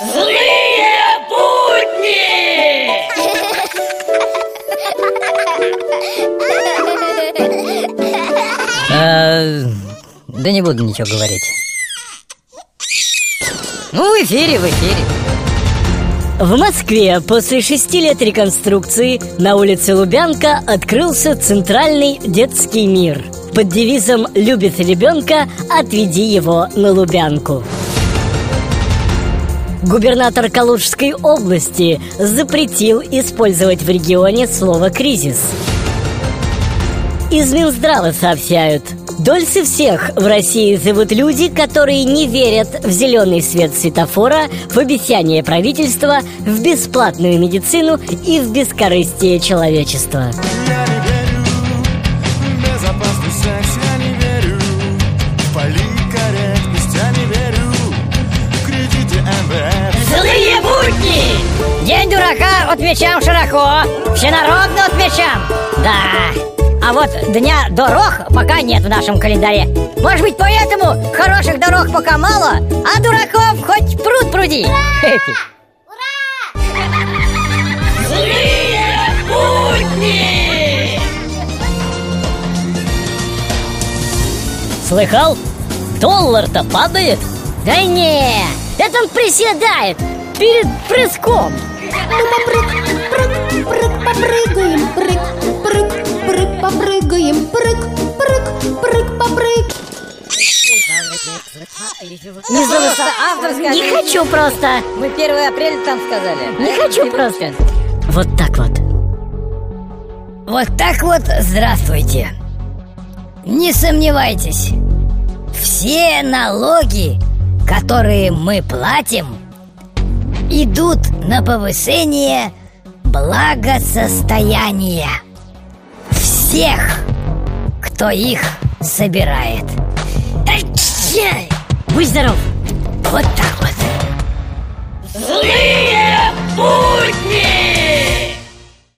Злые будни! Э, да не буду ничего говорить. Ну, в эфире, в эфире. В Москве после шести лет реконструкции на улице Лубянка открылся Центральный детский мир. Под девизом «Любит ребенка, отведи его на Лубянку». Губернатор Калужской области запретил использовать в регионе слово «кризис». Из Минздрава сообщают Дольше всех в России живут люди, которые не верят в зеленый свет светофора, в обещание правительства, в бесплатную медицину и в бескорыстие человечества. Будни! День дурака отмечаем широко, всенародно отмечаем. Да. А вот дня дорог пока нет в нашем календаре. Может быть, поэтому хороших дорог пока мало, а дураков хоть пруд пруди. Злые будни! Слыхал? Доллар-то падает? Да не, это он приседает перед прыском. Прыг, прыг, попрыгаем, прыг, прыг, прыг, попрыгаем, прыг, прыг, прыг, попрыг. Не завыса... авторская Не хочу просто. Мы 1 апреля там сказали. Не хочу просто. Вот так вот. Вот так вот здравствуйте. Не сомневайтесь. Все налоги, которые мы платим, идут на повышение благосостояния всех, кто их собирает. Будь здоров! Вот так вот.